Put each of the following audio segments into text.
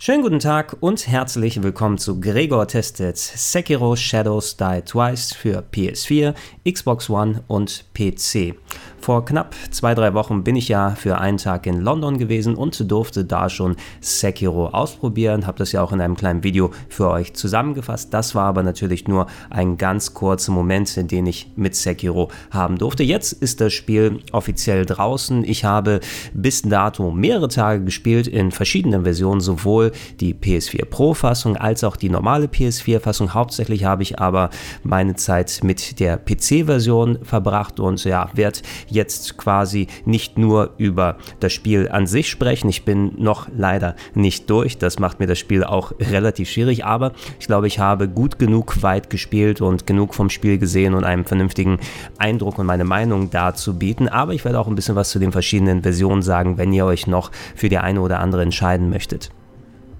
Schönen guten Tag und herzlich willkommen zu Gregor Testet Sekiro Shadows Die Twice für PS4, Xbox One und PC. Vor knapp zwei, drei Wochen bin ich ja für einen Tag in London gewesen und durfte da schon Sekiro ausprobieren. Habe das ja auch in einem kleinen Video für euch zusammengefasst. Das war aber natürlich nur ein ganz kurzer Moment, den ich mit Sekiro haben durfte. Jetzt ist das Spiel offiziell draußen. Ich habe bis dato mehrere Tage gespielt in verschiedenen Versionen, sowohl die PS4 Pro-Fassung als auch die normale PS4-Fassung. Hauptsächlich habe ich aber meine Zeit mit der PC-Version verbracht und ja, werde jetzt quasi nicht nur über das Spiel an sich sprechen. Ich bin noch leider nicht durch. Das macht mir das Spiel auch relativ schwierig. Aber ich glaube, ich habe gut genug weit gespielt und genug vom Spiel gesehen und einen vernünftigen Eindruck und meine Meinung dazu bieten. Aber ich werde auch ein bisschen was zu den verschiedenen Versionen sagen, wenn ihr euch noch für die eine oder andere entscheiden möchtet.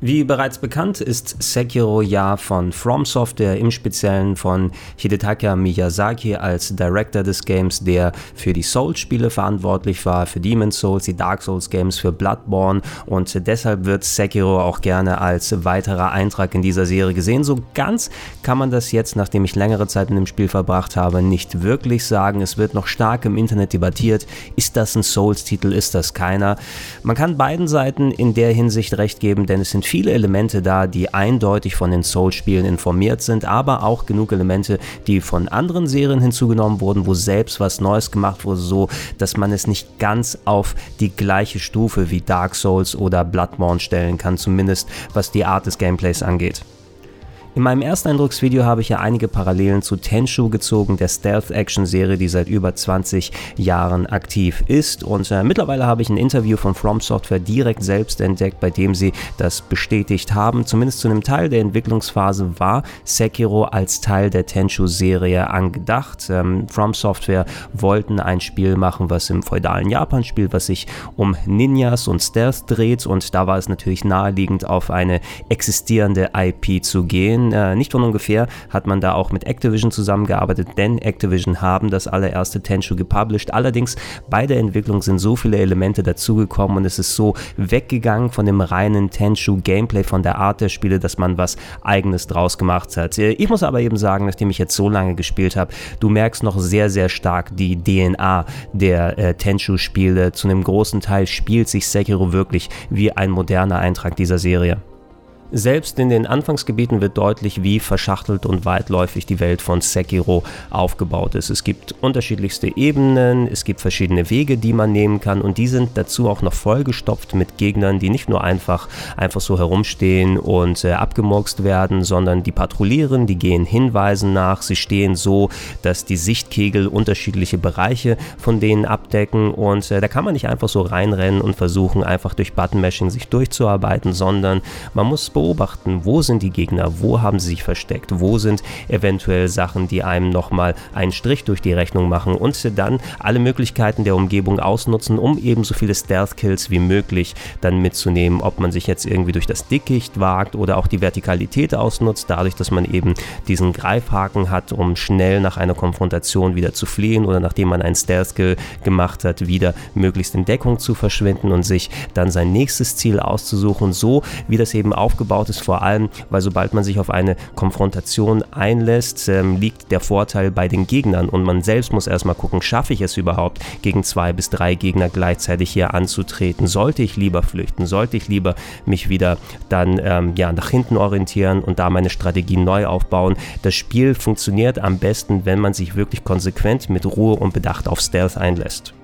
Wie bereits bekannt ist Sekiro ja von From Software, im Speziellen von Hidetaka Miyazaki als Director des Games, der für die Souls-Spiele verantwortlich war, für Demon's Souls, die Dark Souls Games, für Bloodborne und deshalb wird Sekiro auch gerne als weiterer Eintrag in dieser Serie gesehen. So ganz kann man das jetzt, nachdem ich längere Zeit in dem Spiel verbracht habe, nicht wirklich sagen. Es wird noch stark im Internet debattiert. Ist das ein Souls-Titel? Ist das keiner? Man kann beiden Seiten in der Hinsicht recht geben, denn es sind viele Elemente da, die eindeutig von den Soul-Spielen informiert sind, aber auch genug Elemente, die von anderen Serien hinzugenommen wurden, wo selbst was Neues gemacht wurde, so dass man es nicht ganz auf die gleiche Stufe wie Dark Souls oder Bloodborne stellen kann, zumindest was die Art des Gameplays angeht. In meinem Ersteindrucksvideo habe ich ja einige Parallelen zu Tenshu gezogen, der Stealth-Action-Serie, die seit über 20 Jahren aktiv ist. Und äh, mittlerweile habe ich ein Interview von From Software direkt selbst entdeckt, bei dem sie das bestätigt haben. Zumindest zu einem Teil der Entwicklungsphase war Sekiro als Teil der Tenshu-Serie angedacht. Ähm, From Software wollten ein Spiel machen, was im feudalen Japan spielt, was sich um Ninjas und Stealth dreht. Und da war es natürlich naheliegend, auf eine existierende IP zu gehen äh, nicht von ungefähr hat man da auch mit Activision zusammengearbeitet, denn Activision haben das allererste Tenchu gepublished. Allerdings bei der Entwicklung sind so viele Elemente dazugekommen und es ist so weggegangen von dem reinen Tenchu Gameplay, von der Art der Spiele, dass man was eigenes draus gemacht hat. Äh, ich muss aber eben sagen, nachdem ich jetzt so lange gespielt habe, du merkst noch sehr, sehr stark die DNA der äh, Tenchu-Spiele. Zu einem großen Teil spielt sich Sekiro wirklich wie ein moderner Eintrag dieser Serie. Selbst in den Anfangsgebieten wird deutlich, wie verschachtelt und weitläufig die Welt von Sekiro aufgebaut ist. Es gibt unterschiedlichste Ebenen, es gibt verschiedene Wege, die man nehmen kann und die sind dazu auch noch vollgestopft mit Gegnern, die nicht nur einfach, einfach so herumstehen und äh, abgemurkst werden, sondern die patrouillieren, die gehen Hinweisen nach, sie stehen so, dass die Sichtkegel unterschiedliche Bereiche von denen abdecken und äh, da kann man nicht einfach so reinrennen und versuchen, einfach durch Buttonmashing sich durchzuarbeiten, sondern man muss beobachten, wo sind die Gegner, wo haben sie sich versteckt, wo sind eventuell Sachen, die einem nochmal einen Strich durch die Rechnung machen? Und dann alle Möglichkeiten der Umgebung ausnutzen, um eben so viele Stealth-Kills wie möglich dann mitzunehmen, ob man sich jetzt irgendwie durch das Dickicht wagt oder auch die Vertikalität ausnutzt, dadurch, dass man eben diesen Greifhaken hat, um schnell nach einer Konfrontation wieder zu fliehen oder nachdem man einen Stealth-Kill gemacht hat, wieder möglichst in Deckung zu verschwinden und sich dann sein nächstes Ziel auszusuchen, so wie das eben aufgebaut aufgebaut ist, vor allem, weil sobald man sich auf eine Konfrontation einlässt, ähm, liegt der Vorteil bei den Gegnern und man selbst muss erstmal gucken, schaffe ich es überhaupt, gegen zwei bis drei Gegner gleichzeitig hier anzutreten? Sollte ich lieber flüchten? Sollte ich lieber mich wieder dann ähm, ja, nach hinten orientieren und da meine Strategie neu aufbauen? Das Spiel funktioniert am besten, wenn man sich wirklich konsequent mit Ruhe und Bedacht auf Stealth einlässt.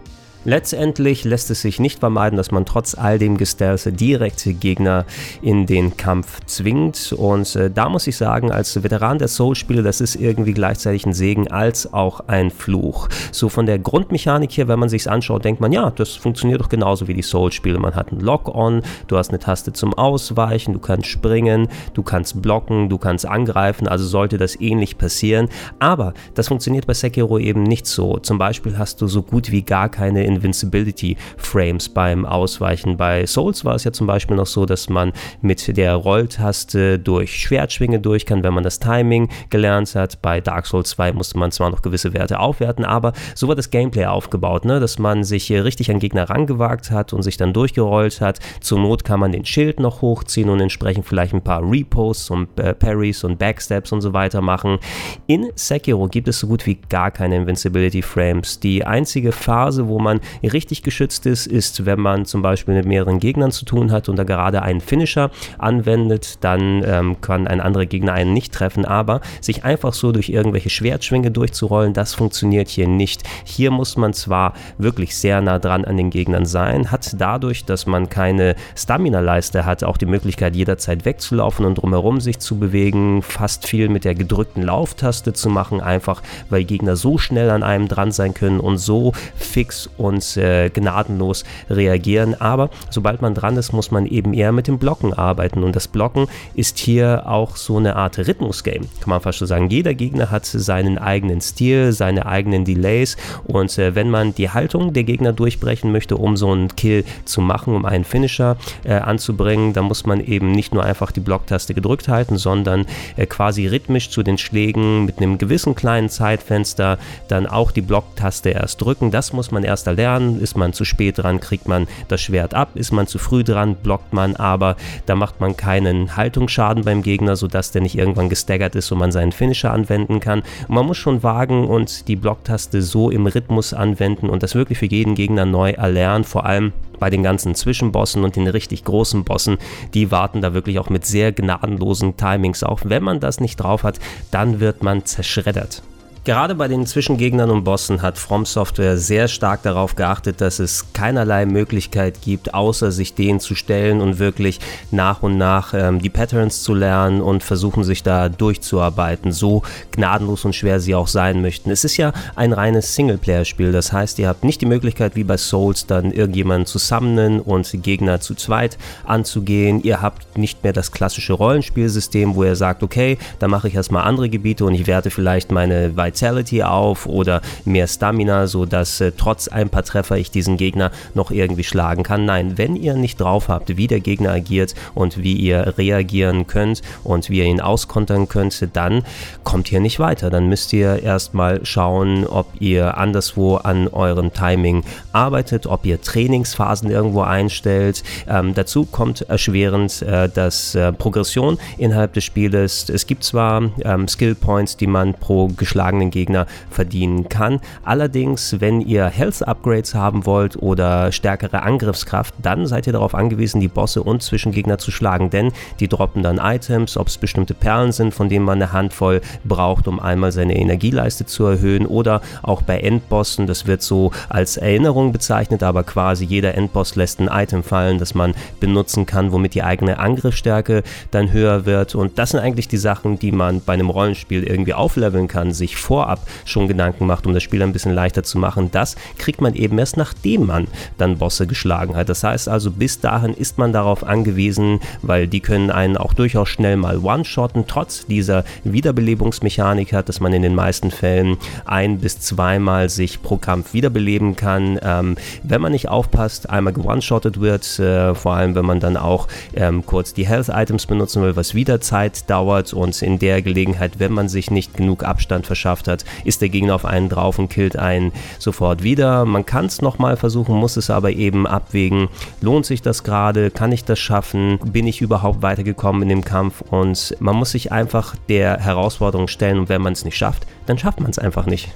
Letztendlich lässt es sich nicht vermeiden, dass man trotz all dem Gestelze direkte Gegner in den Kampf zwingt. Und äh, da muss ich sagen, als Veteran der Soul-Spiele, das ist irgendwie gleichzeitig ein Segen als auch ein Fluch. So von der Grundmechanik hier, wenn man sich anschaut, denkt man, ja, das funktioniert doch genauso wie die Soul-Spiele. Man hat einen Lock-On, du hast eine Taste zum Ausweichen, du kannst springen, du kannst blocken, du kannst angreifen, also sollte das ähnlich passieren. Aber das funktioniert bei Sekiro eben nicht so. Zum Beispiel hast du so gut wie gar keine Invincibility Frames beim Ausweichen. Bei Souls war es ja zum Beispiel noch so, dass man mit der Rolltaste durch Schwertschwinge durch kann, wenn man das Timing gelernt hat. Bei Dark Souls 2 musste man zwar noch gewisse Werte aufwerten, aber so war das Gameplay aufgebaut, ne? dass man sich richtig an Gegner rangewagt hat und sich dann durchgerollt hat. Zur Not kann man den Schild noch hochziehen und entsprechend vielleicht ein paar Reposts und äh, Parries und Backsteps und so weiter machen. In Sekiro gibt es so gut wie gar keine Invincibility Frames. Die einzige Phase, wo man richtig geschützt ist, ist, wenn man zum Beispiel mit mehreren Gegnern zu tun hat und da gerade einen Finisher anwendet, dann ähm, kann ein anderer Gegner einen nicht treffen, aber sich einfach so durch irgendwelche Schwertschwinge durchzurollen, das funktioniert hier nicht. Hier muss man zwar wirklich sehr nah dran an den Gegnern sein, hat dadurch, dass man keine Stamina-Leiste hat, auch die Möglichkeit jederzeit wegzulaufen und drumherum sich zu bewegen, fast viel mit der gedrückten Lauftaste zu machen, einfach weil Gegner so schnell an einem dran sein können und so fix und äh, gnadenlos reagieren. Aber sobald man dran ist, muss man eben eher mit dem Blocken arbeiten. Und das Blocken ist hier auch so eine Art Rhythmus-Game, kann man fast so sagen. Jeder Gegner hat seinen eigenen Stil, seine eigenen Delays. Und äh, wenn man die Haltung der Gegner durchbrechen möchte, um so einen Kill zu machen, um einen Finisher äh, anzubringen, dann muss man eben nicht nur einfach die Blocktaste gedrückt halten, sondern äh, quasi rhythmisch zu den Schlägen mit einem gewissen kleinen Zeitfenster dann auch die Blocktaste erst drücken. Das muss man erst erlernen. Ist man zu spät dran, kriegt man das Schwert ab. Ist man zu früh dran, blockt man, aber da macht man keinen Haltungsschaden beim Gegner, sodass der nicht irgendwann gestaggert ist und man seinen Finisher anwenden kann. Und man muss schon wagen und die Blocktaste so im Rhythmus anwenden und das wirklich für jeden Gegner neu erlernen. Vor allem bei den ganzen Zwischenbossen und den richtig großen Bossen, die warten da wirklich auch mit sehr gnadenlosen Timings auf. Wenn man das nicht drauf hat, dann wird man zerschreddert. Gerade bei den Zwischengegnern und Bossen hat From Software sehr stark darauf geachtet, dass es keinerlei Möglichkeit gibt, außer sich denen zu stellen und wirklich nach und nach ähm, die Patterns zu lernen und versuchen sich da durchzuarbeiten, so gnadenlos und schwer sie auch sein möchten. Es ist ja ein reines Singleplayer-Spiel, das heißt, ihr habt nicht die Möglichkeit, wie bei Souls, dann irgendjemanden zu summonen und Gegner zu zweit anzugehen. Ihr habt nicht mehr das klassische Rollenspielsystem, wo ihr sagt, okay, da mache ich erstmal andere Gebiete und ich werte vielleicht meine Vitality auf oder mehr Stamina, sodass äh, trotz ein paar Treffer ich diesen Gegner noch irgendwie schlagen kann. Nein, wenn ihr nicht drauf habt, wie der Gegner agiert und wie ihr reagieren könnt und wie ihr ihn auskontern könnt, dann kommt ihr nicht weiter. Dann müsst ihr erstmal schauen, ob ihr anderswo an eurem Timing arbeitet, ob ihr Trainingsphasen irgendwo einstellt. Ähm, dazu kommt erschwerend, äh, dass äh, Progression innerhalb des Spieles, es gibt zwar ähm, Skill Points, die man pro geschlagenen den Gegner verdienen kann. Allerdings, wenn ihr Health Upgrades haben wollt oder stärkere Angriffskraft, dann seid ihr darauf angewiesen, die Bosse und Zwischengegner zu schlagen, denn die droppen dann Items, ob es bestimmte Perlen sind, von denen man eine Handvoll braucht, um einmal seine Energieleiste zu erhöhen. Oder auch bei Endbossen, das wird so als Erinnerung bezeichnet, aber quasi jeder Endboss lässt ein Item fallen, das man benutzen kann, womit die eigene Angriffsstärke dann höher wird. Und das sind eigentlich die Sachen, die man bei einem Rollenspiel irgendwie aufleveln kann, sich vor vorab schon Gedanken macht, um das Spiel ein bisschen leichter zu machen, das kriegt man eben erst nachdem man dann Bosse geschlagen hat. Das heißt also, bis dahin ist man darauf angewiesen, weil die können einen auch durchaus schnell mal one-shotten, trotz dieser Wiederbelebungsmechanik hat, dass man in den meisten Fällen ein bis zweimal sich pro Kampf wiederbeleben kann. Ähm, wenn man nicht aufpasst, einmal ge-one-shottet wird, äh, vor allem wenn man dann auch ähm, kurz die Health-Items benutzen will, was wieder Zeit dauert und in der Gelegenheit, wenn man sich nicht genug Abstand verschafft, geschafft hat, ist der Gegner auf einen drauf und killt einen sofort wieder. Man kann es nochmal versuchen, muss es aber eben abwägen. Lohnt sich das gerade? Kann ich das schaffen? Bin ich überhaupt weitergekommen in dem Kampf? Und man muss sich einfach der Herausforderung stellen und wenn man es nicht schafft, dann schafft man es einfach nicht.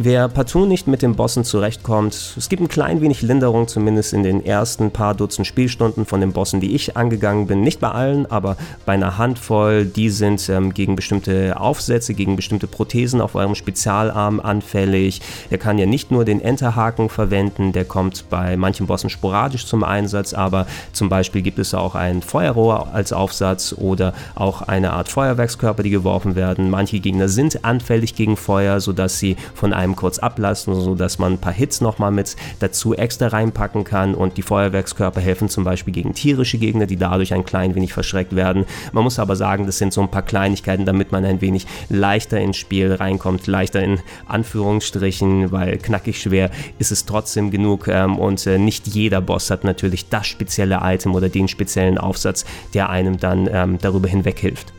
Wer partout nicht mit den Bossen zurechtkommt, es gibt ein klein wenig Linderung, zumindest in den ersten paar Dutzend Spielstunden von den Bossen, die ich angegangen bin. Nicht bei allen, aber bei einer Handvoll. Die sind ähm, gegen bestimmte Aufsätze, gegen bestimmte Prothesen auf eurem Spezialarm anfällig. Er kann ja nicht nur den Enterhaken verwenden, der kommt bei manchen Bossen sporadisch zum Einsatz, aber zum Beispiel gibt es auch ein Feuerrohr als Aufsatz oder auch eine Art Feuerwerkskörper, die geworfen werden. Manche Gegner sind anfällig gegen Feuer, sodass sie von einem kurz ablassen, sodass man ein paar Hits nochmal mit dazu extra reinpacken kann und die Feuerwerkskörper helfen zum Beispiel gegen tierische Gegner, die dadurch ein klein wenig verschreckt werden. Man muss aber sagen, das sind so ein paar Kleinigkeiten, damit man ein wenig leichter ins Spiel reinkommt, leichter in Anführungsstrichen, weil knackig schwer ist es trotzdem genug ähm, und äh, nicht jeder Boss hat natürlich das spezielle Item oder den speziellen Aufsatz, der einem dann ähm, darüber hinweg hilft.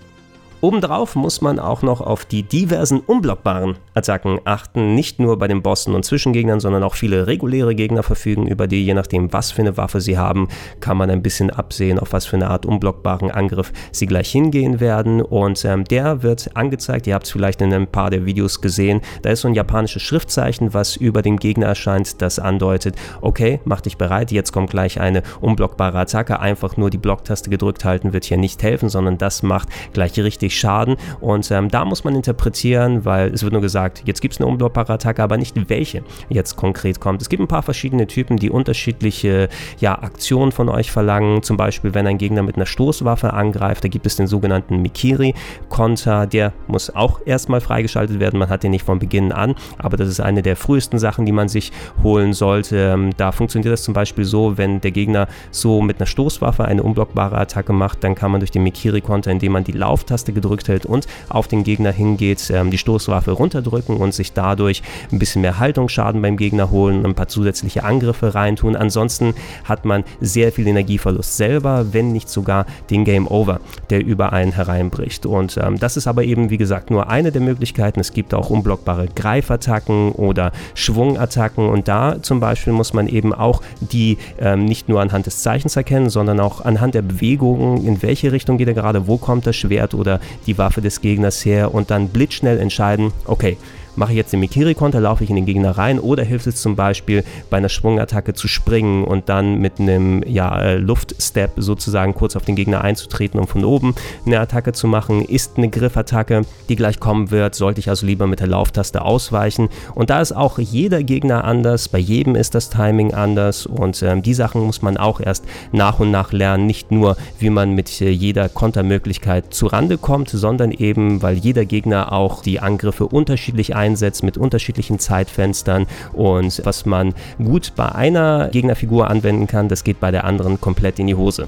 Obendrauf muss man auch noch auf die diversen unblockbaren Attacken achten. Nicht nur bei den Bossen und Zwischengegnern, sondern auch viele reguläre Gegner verfügen über die, je nachdem, was für eine Waffe sie haben, kann man ein bisschen absehen, auf was für eine Art unblockbaren Angriff sie gleich hingehen werden. Und ähm, der wird angezeigt. Ihr habt es vielleicht in ein paar der Videos gesehen. Da ist so ein japanisches Schriftzeichen, was über dem Gegner erscheint, das andeutet, okay, mach dich bereit, jetzt kommt gleich eine unblockbare Attacke. Einfach nur die Blocktaste gedrückt halten wird hier nicht helfen, sondern das macht gleich richtig richtig schaden. Und ähm, da muss man interpretieren, weil es wird nur gesagt, jetzt gibt es eine unblockbare Attacke, aber nicht welche jetzt konkret kommt. Es gibt ein paar verschiedene Typen, die unterschiedliche ja, Aktionen von euch verlangen. Zum Beispiel, wenn ein Gegner mit einer Stoßwaffe angreift, da gibt es den sogenannten Mikiri-Konter. Der muss auch erstmal freigeschaltet werden. Man hat den nicht von Beginn an, aber das ist eine der frühesten Sachen, die man sich holen sollte. Ähm, da funktioniert das zum Beispiel so, wenn der Gegner so mit einer Stoßwaffe eine unblockbare Attacke macht, dann kann man durch den Mikiri-Konter, indem man die Lauftaste gedrückt hält und auf den Gegner hingeht, ähm, die Stoßwaffe runterdrücken und sich dadurch ein bisschen mehr Haltungsschaden beim Gegner holen, ein paar zusätzliche Angriffe reintun. Ansonsten hat man sehr viel Energieverlust selber, wenn nicht sogar den Game Over, der über einen hereinbricht. Und ähm, das ist aber eben, wie gesagt, nur eine der Möglichkeiten. Es gibt auch unblockbare Greifattacken oder Schwungattacken und da zum Beispiel muss man eben auch die ähm, nicht nur anhand des Zeichens erkennen, sondern auch anhand der Bewegungen, in welche Richtung geht er gerade, wo kommt das Schwert oder die Waffe des Gegners her und dann blitzschnell entscheiden, okay, mache ich jetzt den Mikiri-Konter, laufe ich in den Gegner rein oder hilft es zum Beispiel bei einer Schwungattacke zu springen und dann mit einem ja, äh, Luftstep sozusagen kurz auf den Gegner einzutreten und von oben eine Attacke zu machen. Ist eine Griffattacke, die gleich kommen wird, sollte ich also lieber mit der Lauftaste ausweichen. Und da ist auch jeder Gegner anders, bei jedem ist das Timing anders und ähm, die Sachen muss man auch erst nach und nach lernen. Nicht nur, wie man mit äh, jeder Kontermöglichkeit zurande kommt, sondern eben, weil jeder Gegner auch die Angriffe unterschiedlich einsetzt mit unterschiedlichen Zeitfenstern und was man gut bei einer Gegnerfigur anwenden kann, das geht bei der anderen komplett in die Hose.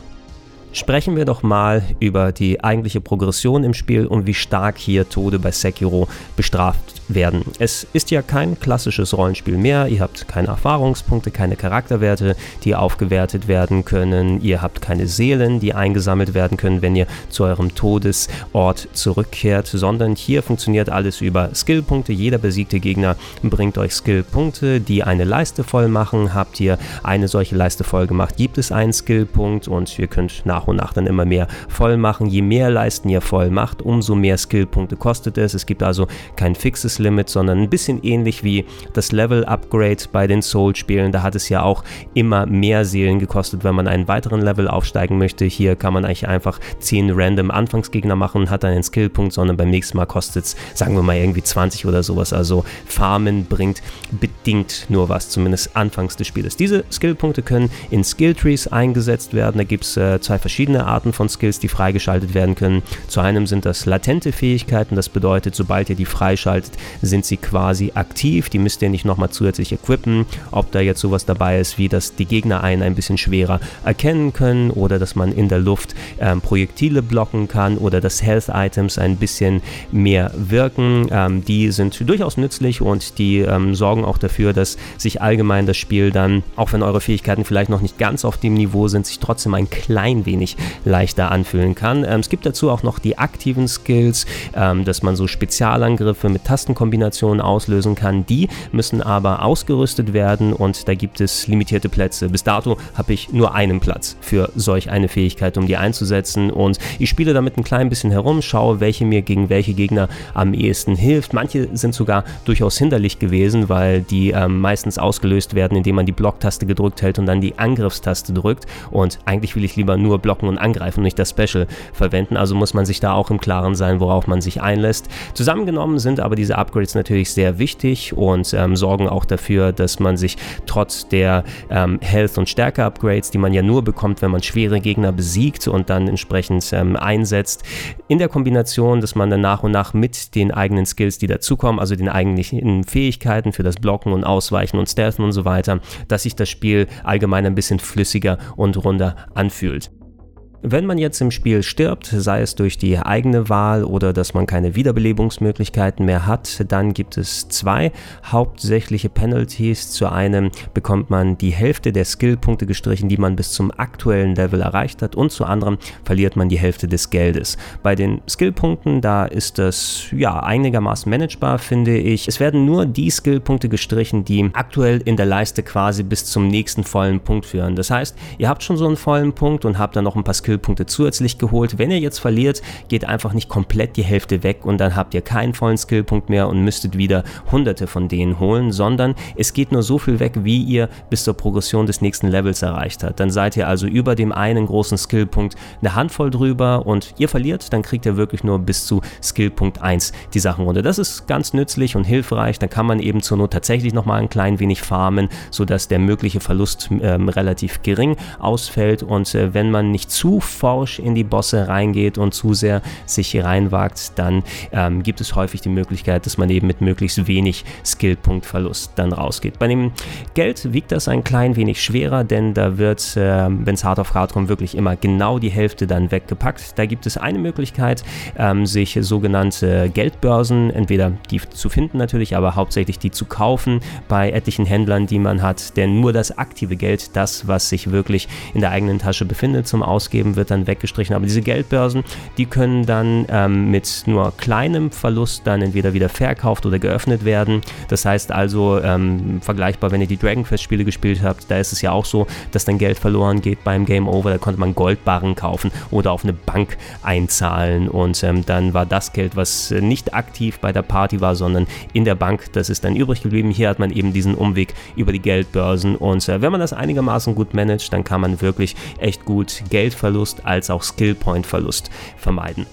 Sprechen wir doch mal über die eigentliche Progression im Spiel und wie stark hier Tode bei Sekiro bestraft werden. Es ist ja kein klassisches Rollenspiel mehr. Ihr habt keine Erfahrungspunkte, keine Charakterwerte, die aufgewertet werden können. Ihr habt keine Seelen, die eingesammelt werden können, wenn ihr zu eurem Todesort zurückkehrt, sondern hier funktioniert alles über Skillpunkte. Jeder besiegte Gegner bringt euch Skillpunkte, die eine Leiste voll machen. Habt ihr eine solche Leiste voll gemacht, gibt es einen Skillpunkt und ihr könnt nach und nach dann immer mehr voll machen. Je mehr Leisten ihr voll macht, umso mehr Skillpunkte kostet es. Es gibt also kein fixes Limit, sondern ein bisschen ähnlich wie das Level Upgrade bei den Soul-Spielen. Da hat es ja auch immer mehr Seelen gekostet, wenn man einen weiteren Level aufsteigen möchte. Hier kann man eigentlich einfach 10 random Anfangsgegner machen, hat dann einen Skillpunkt, sondern beim nächsten Mal kostet es, sagen wir mal, irgendwie 20 oder sowas. Also Farmen bringt bedingt nur was, zumindest anfangs des Spieles. Diese Skillpunkte können in Skilltrees eingesetzt werden. Da gibt es äh, zwei verschiedene Arten von Skills, die freigeschaltet werden können. Zu einem sind das latente Fähigkeiten, das bedeutet, sobald ihr die freischaltet, sind sie quasi aktiv. Die müsst ihr nicht nochmal zusätzlich equippen. Ob da jetzt sowas dabei ist, wie dass die Gegner einen ein bisschen schwerer erkennen können oder dass man in der Luft ähm, Projektile blocken kann oder dass Health Items ein bisschen mehr wirken. Ähm, die sind durchaus nützlich und die ähm, sorgen auch dafür, dass sich allgemein das Spiel dann, auch wenn eure Fähigkeiten vielleicht noch nicht ganz auf dem Niveau sind, sich trotzdem ein klein wenig leichter anfühlen kann. Ähm, es gibt dazu auch noch die aktiven Skills, ähm, dass man so Spezialangriffe mit Tasten Kombinationen auslösen kann. Die müssen aber ausgerüstet werden und da gibt es limitierte Plätze. Bis dato habe ich nur einen Platz für solch eine Fähigkeit, um die einzusetzen und ich spiele damit ein klein bisschen herum, schaue, welche mir gegen welche Gegner am ehesten hilft. Manche sind sogar durchaus hinderlich gewesen, weil die ähm, meistens ausgelöst werden, indem man die Blocktaste gedrückt hält und dann die Angriffstaste drückt und eigentlich will ich lieber nur blocken und angreifen, nicht das Special verwenden, also muss man sich da auch im Klaren sein, worauf man sich einlässt. Zusammengenommen sind aber diese Upgrades natürlich sehr wichtig und ähm, sorgen auch dafür, dass man sich trotz der ähm, Health- und Stärke-Upgrades, die man ja nur bekommt, wenn man schwere Gegner besiegt und dann entsprechend ähm, einsetzt, in der Kombination, dass man dann nach und nach mit den eigenen Skills, die dazukommen, also den eigentlichen Fähigkeiten für das Blocken und Ausweichen und Stealthen und so weiter, dass sich das Spiel allgemein ein bisschen flüssiger und runder anfühlt. Wenn man jetzt im Spiel stirbt, sei es durch die eigene Wahl oder dass man keine Wiederbelebungsmöglichkeiten mehr hat, dann gibt es zwei hauptsächliche Penalties. Zu einem bekommt man die Hälfte der Skillpunkte gestrichen, die man bis zum aktuellen Level erreicht hat und zu anderem verliert man die Hälfte des Geldes. Bei den Skillpunkten, da ist das ja einigermaßen managebar, finde ich. Es werden nur die Skillpunkte gestrichen, die aktuell in der Leiste quasi bis zum nächsten vollen Punkt führen. Das heißt, ihr habt schon so einen vollen Punkt und habt dann noch ein paar Skillpunkte Skillpunkte zusätzlich geholt. Wenn ihr jetzt verliert, geht einfach nicht komplett die Hälfte weg und dann habt ihr keinen vollen Skillpunkt mehr und müsstet wieder hunderte von denen holen, sondern es geht nur so viel weg, wie ihr bis zur Progression des nächsten Levels erreicht habt. Dann seid ihr also über dem einen großen Skillpunkt eine Handvoll drüber und ihr verliert, dann kriegt ihr wirklich nur bis zu Skillpunkt 1 die Sachen runter. Das ist ganz nützlich und hilfreich. Dann kann man eben zur Not tatsächlich nochmal ein klein wenig farmen, sodass der mögliche Verlust ähm, relativ gering ausfällt und äh, wenn man nicht zu forsch in die Bosse reingeht und zu sehr sich hier reinwagt, dann ähm, gibt es häufig die Möglichkeit, dass man eben mit möglichst wenig Skillpunktverlust dann rausgeht. Bei dem Geld wiegt das ein klein wenig schwerer, denn da wird, äh, wenn es hart auf hart kommt, wirklich immer genau die Hälfte dann weggepackt. Da gibt es eine Möglichkeit, ähm, sich sogenannte Geldbörsen, entweder die zu finden natürlich, aber hauptsächlich die zu kaufen bei etlichen Händlern, die man hat, denn nur das aktive Geld, das, was sich wirklich in der eigenen Tasche befindet zum Ausgeben, wird dann weggestrichen. Aber diese Geldbörsen, die können dann ähm, mit nur kleinem Verlust dann entweder wieder verkauft oder geöffnet werden. Das heißt also, ähm, vergleichbar, wenn ihr die Dragon Quest Spiele gespielt habt, da ist es ja auch so, dass dann Geld verloren geht beim Game Over. Da konnte man Goldbarren kaufen oder auf eine Bank einzahlen und ähm, dann war das Geld, was nicht aktiv bei der Party war, sondern in der Bank, das ist dann übrig geblieben. Hier hat man eben diesen Umweg über die Geldbörsen und äh, wenn man das einigermaßen gut managt, dann kann man wirklich echt gut Geldverlust Verlust als auch Skillpoint-Verlust vermeiden.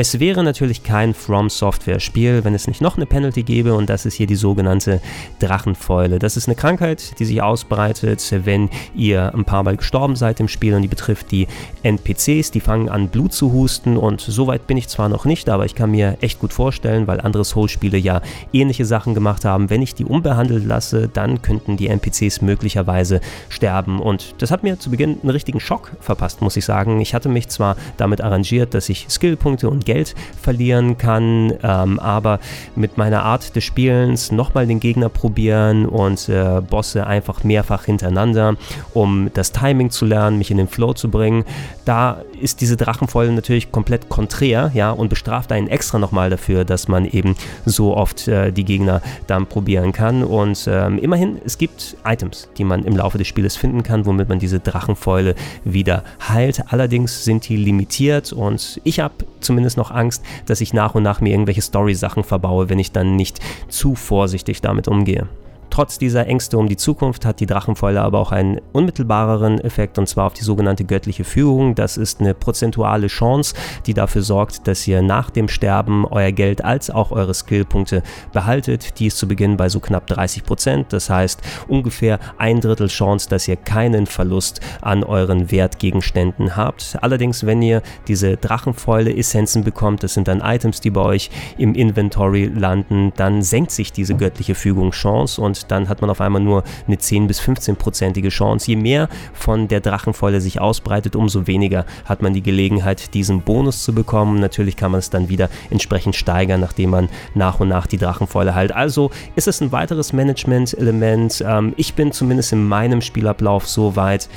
Es wäre natürlich kein From Software Spiel, wenn es nicht noch eine Penalty gäbe und das ist hier die sogenannte Drachenfäule. Das ist eine Krankheit, die sich ausbreitet, wenn ihr ein paar Mal gestorben seid im Spiel und die betrifft die NPCs, die fangen an Blut zu husten und soweit bin ich zwar noch nicht, aber ich kann mir echt gut vorstellen, weil andere Soul-Spiele ja ähnliche Sachen gemacht haben. Wenn ich die unbehandelt lasse, dann könnten die NPCs möglicherweise sterben und das hat mir zu Beginn einen richtigen Schock verpasst, muss ich sagen. Ich hatte mich zwar damit arrangiert, dass ich Skillpunkte und Geld verlieren kann, ähm, aber mit meiner Art des Spielens nochmal den Gegner probieren und äh, Bosse einfach mehrfach hintereinander, um das Timing zu lernen, mich in den Flow zu bringen. Da ist diese Drachenfäule natürlich komplett konträr, ja, und bestraft einen extra nochmal dafür, dass man eben so oft äh, die Gegner dann probieren kann. Und ähm, immerhin, es gibt Items, die man im Laufe des Spieles finden kann, womit man diese Drachenfäule wieder heilt. Allerdings sind die limitiert und ich habe zumindest noch Angst, dass ich nach und nach mir irgendwelche Story-Sachen verbaue, wenn ich dann nicht zu vorsichtig damit umgehe. Trotz dieser Ängste um die Zukunft hat die Drachenfäule aber auch einen unmittelbareren Effekt und zwar auf die sogenannte göttliche Führung. Das ist eine prozentuale Chance, die dafür sorgt, dass ihr nach dem Sterben euer Geld als auch eure Skillpunkte behaltet. Die ist zu Beginn bei so knapp 30 Prozent. Das heißt ungefähr ein Drittel Chance, dass ihr keinen Verlust an euren Wertgegenständen habt. Allerdings, wenn ihr diese Drachenfäule Essenzen bekommt, das sind dann Items, die bei euch im Inventory landen, dann senkt sich diese göttliche Fügung Chance und dann hat man auf einmal nur eine 10 bis 15-prozentige Chance. Je mehr von der Drachenfäule sich ausbreitet, umso weniger hat man die Gelegenheit, diesen Bonus zu bekommen. Natürlich kann man es dann wieder entsprechend steigern, nachdem man nach und nach die Drachenfäule heilt. Also ist es ein weiteres Management-Element. Ähm, ich bin zumindest in meinem Spielablauf so weit,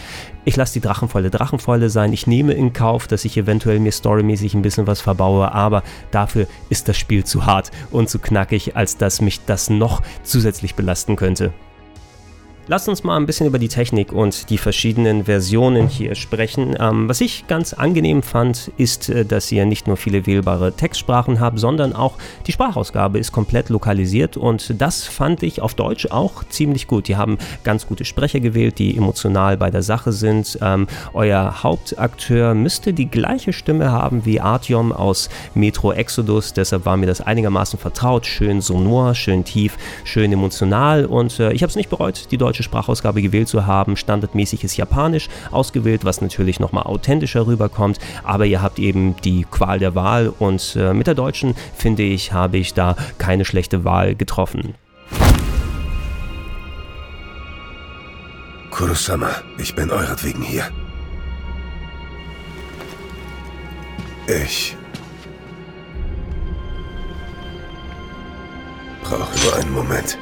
ich lasse die Drachenfäule Drachenfäule sein. Ich nehme in Kauf, dass ich eventuell mir storymäßig ein bisschen was verbaue, aber dafür ist das Spiel zu hart und zu knackig, als dass mich das noch zusätzlich belasten könnte. Lasst uns mal ein bisschen über die Technik und die verschiedenen Versionen hier sprechen. Ähm, was ich ganz angenehm fand, ist, äh, dass ihr nicht nur viele wählbare Textsprachen habt, sondern auch die Sprachausgabe ist komplett lokalisiert und das fand ich auf Deutsch auch ziemlich gut. Die haben ganz gute Sprecher gewählt, die emotional bei der Sache sind. Ähm, euer Hauptakteur müsste die gleiche Stimme haben wie Artyom aus Metro Exodus, deshalb war mir das einigermaßen vertraut. Schön sonor, schön tief, schön emotional und äh, ich habe es nicht bereut, die deutsche deutsche Sprachausgabe gewählt zu haben. Standardmäßig ist Japanisch ausgewählt, was natürlich nochmal authentischer rüberkommt, aber ihr habt eben die Qual der Wahl und äh, mit der deutschen, finde ich, habe ich da keine schlechte Wahl getroffen. Kurosama, ich bin euretwegen hier. Ich brauche nur einen Moment.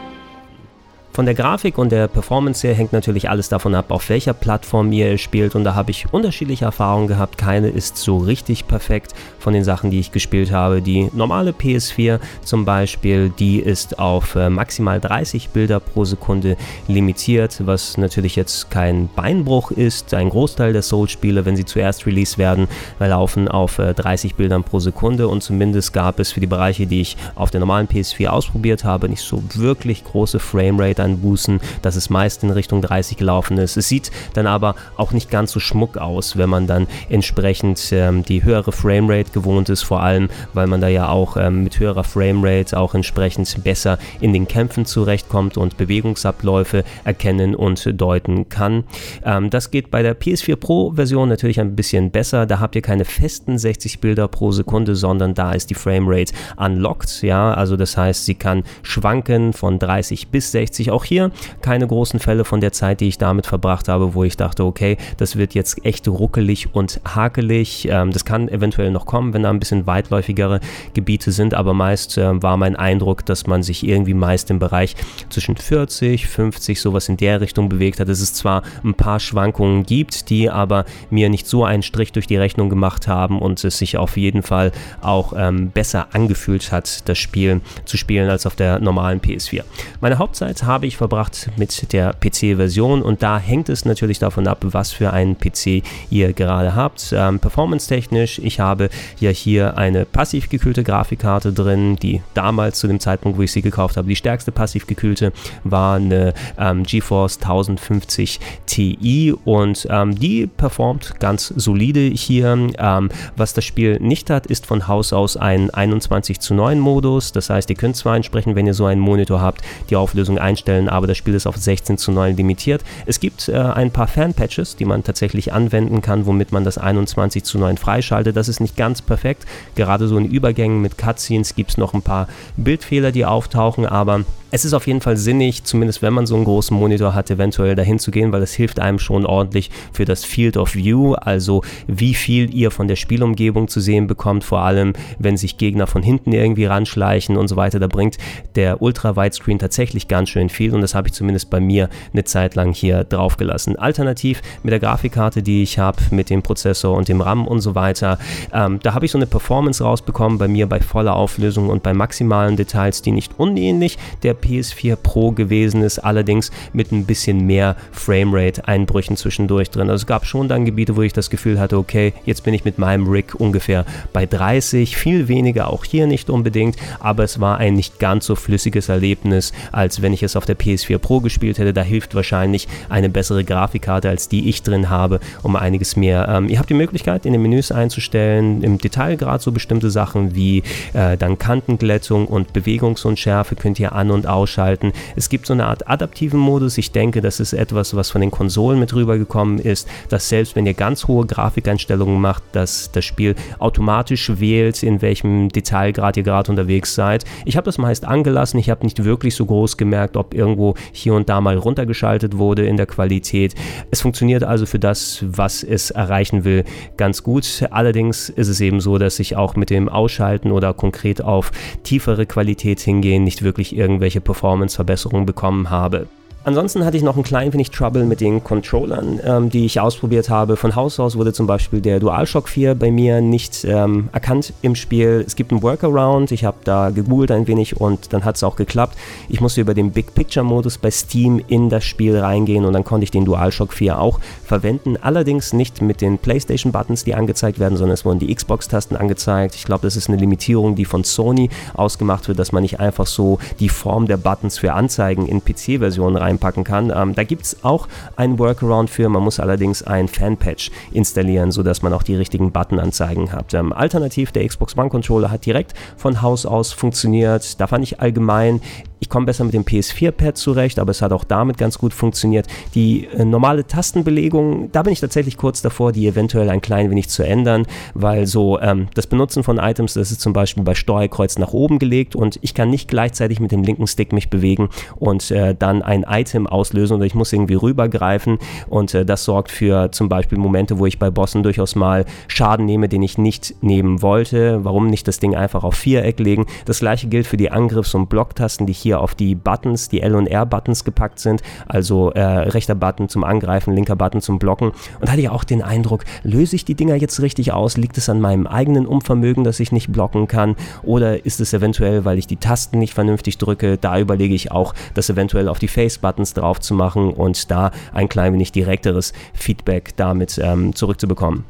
Von der Grafik und der Performance her hängt natürlich alles davon ab, auf welcher Plattform ihr spielt und da habe ich unterschiedliche Erfahrungen gehabt. Keine ist so richtig perfekt von den Sachen, die ich gespielt habe. Die normale PS4 zum Beispiel, die ist auf äh, maximal 30 Bilder pro Sekunde limitiert, was natürlich jetzt kein Beinbruch ist. Ein Großteil der Souls-Spiele, wenn sie zuerst released werden, laufen auf 30 äh, Bildern pro Sekunde und zumindest gab es für die Bereiche, die ich auf der normalen PS4 ausprobiert habe, nicht so wirklich große Framerate Einbußen, dass es meist in Richtung 30 gelaufen ist. Es sieht dann aber auch nicht ganz so schmuck aus, wenn man dann entsprechend ähm, die höhere Framerate gewohnt ist, vor allem weil man da ja auch ähm, mit höherer Framerate auch entsprechend besser in den Kämpfen zurechtkommt und Bewegungsabläufe erkennen und deuten kann. Ähm, das geht bei der PS4 Pro Version natürlich ein bisschen besser. Da habt ihr keine festen 60 Bilder pro Sekunde, sondern da ist die Framerate unlocked. Ja, also das heißt, sie kann schwanken von 30 bis 60 auch hier keine großen Fälle von der Zeit, die ich damit verbracht habe, wo ich dachte, okay, das wird jetzt echt ruckelig und hakelig. Ähm, das kann eventuell noch kommen, wenn da ein bisschen weitläufigere Gebiete sind, aber meist äh, war mein Eindruck, dass man sich irgendwie meist im Bereich zwischen 40, 50, sowas in der Richtung bewegt hat. Dass es zwar ein paar Schwankungen gibt, die aber mir nicht so einen Strich durch die Rechnung gemacht haben und es sich auf jeden Fall auch ähm, besser angefühlt hat, das Spiel zu spielen als auf der normalen PS4. Meine Hauptzeit habe habe ich verbracht mit der PC-Version und da hängt es natürlich davon ab, was für einen PC ihr gerade habt. Ähm, Performance-technisch, ich habe ja hier eine passiv gekühlte Grafikkarte drin, die damals zu dem Zeitpunkt, wo ich sie gekauft habe, die stärkste passiv gekühlte war eine ähm, GeForce 1050 Ti und ähm, die performt ganz solide hier. Ähm, was das Spiel nicht hat, ist von Haus aus ein 21 zu 9 Modus. Das heißt, ihr könnt zwar entsprechend, wenn ihr so einen Monitor habt, die Auflösung einstellen, einstellen, aber das Spiel ist auf 16 zu 9 limitiert. Es gibt äh, ein paar Fan-Patches, die man tatsächlich anwenden kann, womit man das 21 zu 9 freischaltet. Das ist nicht ganz perfekt. Gerade so in Übergängen mit Cutscenes gibt es noch ein paar Bildfehler, die auftauchen, aber es ist auf jeden Fall sinnig, zumindest wenn man so einen großen Monitor hat, eventuell dahin zu gehen, weil es hilft einem schon ordentlich für das Field of View, also wie viel ihr von der Spielumgebung zu sehen bekommt, vor allem wenn sich Gegner von hinten irgendwie ranschleichen und so weiter. Da bringt der Ultra-Widescreen tatsächlich ganz schön viel und das habe ich zumindest bei mir eine Zeit lang hier drauf gelassen. Alternativ mit der Grafikkarte, die ich habe, mit dem Prozessor und dem RAM und so weiter, ähm, da habe ich so eine Performance rausbekommen bei mir bei voller Auflösung und bei maximalen Details, die nicht unähnlich der PS4 Pro gewesen ist, allerdings mit ein bisschen mehr Framerate-Einbrüchen zwischendurch drin. Also es gab schon dann Gebiete, wo ich das Gefühl hatte, okay, jetzt bin ich mit meinem Rig ungefähr bei 30, viel weniger auch hier nicht unbedingt, aber es war ein nicht ganz so flüssiges Erlebnis, als wenn ich es auf der PS4 Pro gespielt hätte. Da hilft wahrscheinlich eine bessere Grafikkarte, als die ich drin habe, um einiges mehr. Ähm, ihr habt die Möglichkeit, in den Menüs einzustellen, im Detailgrad so bestimmte Sachen wie äh, dann Kantenglättung und Bewegungsunschärfe könnt ihr an- und ausschalten. Es gibt so eine Art adaptiven Modus. Ich denke, das ist etwas, was von den Konsolen mit rübergekommen ist, dass selbst wenn ihr ganz hohe Grafikeinstellungen macht, dass das Spiel automatisch wählt, in welchem Detailgrad ihr gerade unterwegs seid. Ich habe das meist angelassen. Ich habe nicht wirklich so groß gemerkt, ob irgendwo hier und da mal runtergeschaltet wurde in der Qualität. Es funktioniert also für das, was es erreichen will, ganz gut. Allerdings ist es eben so, dass ich auch mit dem Ausschalten oder konkret auf tiefere Qualität hingehen nicht wirklich irgendwelche Performance-Verbesserungen bekommen habe. Ansonsten hatte ich noch ein klein wenig Trouble mit den Controllern, ähm, die ich ausprobiert habe. Von Haus aus wurde zum Beispiel der DualShock 4 bei mir nicht ähm, erkannt im Spiel. Es gibt einen Workaround, ich habe da gegoogelt ein wenig und dann hat es auch geklappt. Ich musste über den Big Picture Modus bei Steam in das Spiel reingehen und dann konnte ich den DualShock 4 auch verwenden. Allerdings nicht mit den PlayStation Buttons, die angezeigt werden, sondern es wurden die Xbox-Tasten angezeigt. Ich glaube, das ist eine Limitierung, die von Sony ausgemacht wird, dass man nicht einfach so die Form der Buttons für Anzeigen in PC-Versionen rein reinpacken kann. Ähm, da gibt es auch einen Workaround für, man muss allerdings ein Fanpatch installieren, sodass man auch die richtigen Buttonanzeigen hat. Ähm, alternativ, der Xbox One Controller hat direkt von Haus aus funktioniert. Da fand ich allgemein ich komme besser mit dem PS4-Pad zurecht, aber es hat auch damit ganz gut funktioniert. Die äh, normale Tastenbelegung, da bin ich tatsächlich kurz davor, die eventuell ein klein wenig zu ändern, weil so ähm, das Benutzen von Items, das ist zum Beispiel bei Steuerkreuz nach oben gelegt und ich kann nicht gleichzeitig mit dem linken Stick mich bewegen und äh, dann ein Item auslösen oder ich muss irgendwie rübergreifen und äh, das sorgt für zum Beispiel Momente, wo ich bei Bossen durchaus mal Schaden nehme, den ich nicht nehmen wollte. Warum nicht das Ding einfach auf Viereck legen? Das gleiche gilt für die Angriffs- und Blocktasten, die hier hier auf die Buttons, die L und R Buttons gepackt sind, also äh, rechter Button zum Angreifen, linker Button zum Blocken und hatte ja auch den Eindruck, löse ich die Dinger jetzt richtig aus? Liegt es an meinem eigenen Unvermögen, dass ich nicht blocken kann oder ist es eventuell, weil ich die Tasten nicht vernünftig drücke? Da überlege ich auch, das eventuell auf die Face Buttons drauf zu machen und da ein klein wenig direkteres Feedback damit ähm, zurückzubekommen.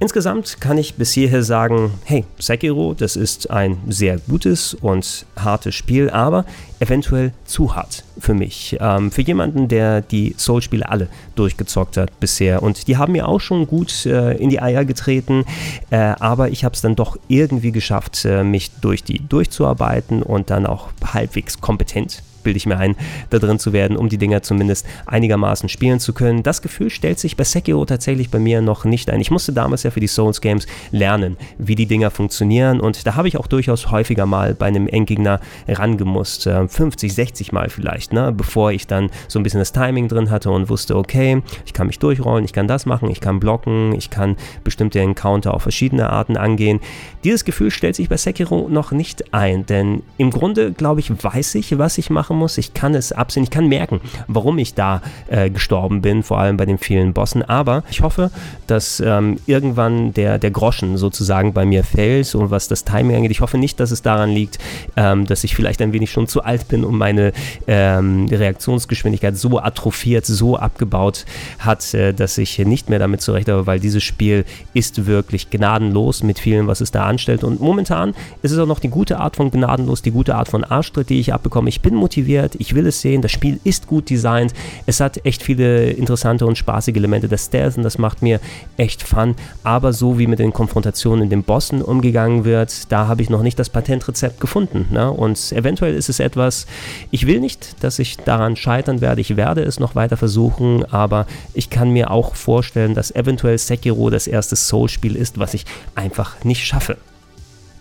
Insgesamt kann ich bis hierher sagen, hey, Sekiro, das ist ein sehr gutes und hartes Spiel, aber eventuell zu hart für mich. Ähm, für jemanden, der die Soul-Spiele alle durchgezockt hat bisher. Und die haben mir auch schon gut äh, in die Eier getreten, äh, aber ich habe es dann doch irgendwie geschafft, äh, mich durch die durchzuarbeiten und dann auch halbwegs kompetent bilde ich mir ein, da drin zu werden, um die Dinger zumindest einigermaßen spielen zu können. Das Gefühl stellt sich bei Sekiro tatsächlich bei mir noch nicht ein. Ich musste damals ja für die Souls Games lernen, wie die Dinger funktionieren und da habe ich auch durchaus häufiger mal bei einem Endgegner rangemusst, 50, äh, 60 Mal vielleicht, ne? bevor ich dann so ein bisschen das Timing drin hatte und wusste, okay, ich kann mich durchrollen, ich kann das machen, ich kann blocken, ich kann bestimmte Encounter auf verschiedene Arten angehen. Dieses Gefühl stellt sich bei Sekiro noch nicht ein, denn im Grunde, glaube ich, weiß ich, was ich machen muss. Ich kann es absehen, ich kann merken, warum ich da äh, gestorben bin, vor allem bei den vielen Bossen. Aber ich hoffe, dass ähm, irgendwann der, der Groschen sozusagen bei mir fällt und was das Timing angeht. Ich hoffe nicht, dass es daran liegt, ähm, dass ich vielleicht ein wenig schon zu alt bin und meine ähm, Reaktionsgeschwindigkeit so atrophiert, so abgebaut hat, äh, dass ich nicht mehr damit zurecht habe, weil dieses Spiel ist wirklich gnadenlos mit vielen, was es da anstellt. Und momentan ist es auch noch die gute Art von gnadenlos, die gute Art von Arschtritt, die ich abbekomme. Ich bin motiviert motiviert, ich will es sehen, das Spiel ist gut designt, es hat echt viele interessante und spaßige Elemente. Des und das macht mir echt Fun, aber so wie mit den Konfrontationen in den Bossen umgegangen wird, da habe ich noch nicht das Patentrezept gefunden ne? und eventuell ist es etwas, ich will nicht, dass ich daran scheitern werde, ich werde es noch weiter versuchen, aber ich kann mir auch vorstellen, dass eventuell Sekiro das erste Soul-Spiel ist, was ich einfach nicht schaffe.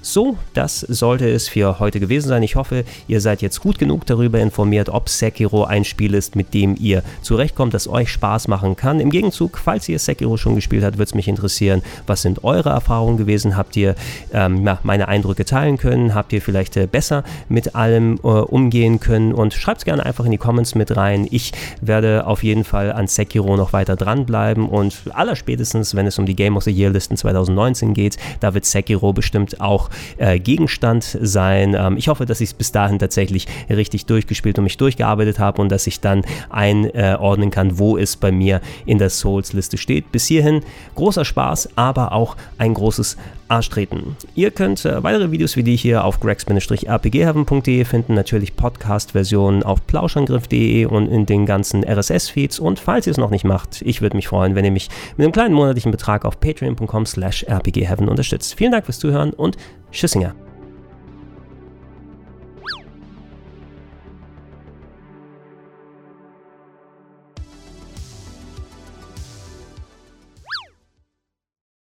So, das sollte es für heute gewesen sein. Ich hoffe, ihr seid jetzt gut genug darüber informiert, ob Sekiro ein Spiel ist, mit dem ihr zurechtkommt, das euch Spaß machen kann. Im Gegenzug, falls ihr Sekiro schon gespielt habt, würde es mich interessieren, was sind eure Erfahrungen gewesen? Habt ihr ähm, meine Eindrücke teilen können? Habt ihr vielleicht äh, besser mit allem äh, umgehen können? Und schreibt es gerne einfach in die Comments mit rein. Ich werde auf jeden Fall an Sekiro noch weiter dranbleiben und allerspätestens, wenn es um die Game of the Year Listen 2019 geht, da wird Sekiro bestimmt auch äh, Gegenstand sein. Ähm, ich hoffe, dass ich es bis dahin tatsächlich richtig durchgespielt und mich durchgearbeitet habe und dass ich dann einordnen kann, wo es bei mir in der Souls-Liste steht. Bis hierhin großer Spaß, aber auch ein großes Arschtreten. Ihr könnt äh, weitere Videos wie die hier auf gregs-rpgheaven.de finden, natürlich Podcast-Versionen auf plauschangriff.de und in den ganzen RSS-Feeds. Und falls ihr es noch nicht macht, ich würde mich freuen, wenn ihr mich mit einem kleinen monatlichen Betrag auf patreon.com slash rpgheaven unterstützt. Vielen Dank fürs Zuhören und Tschüssinger.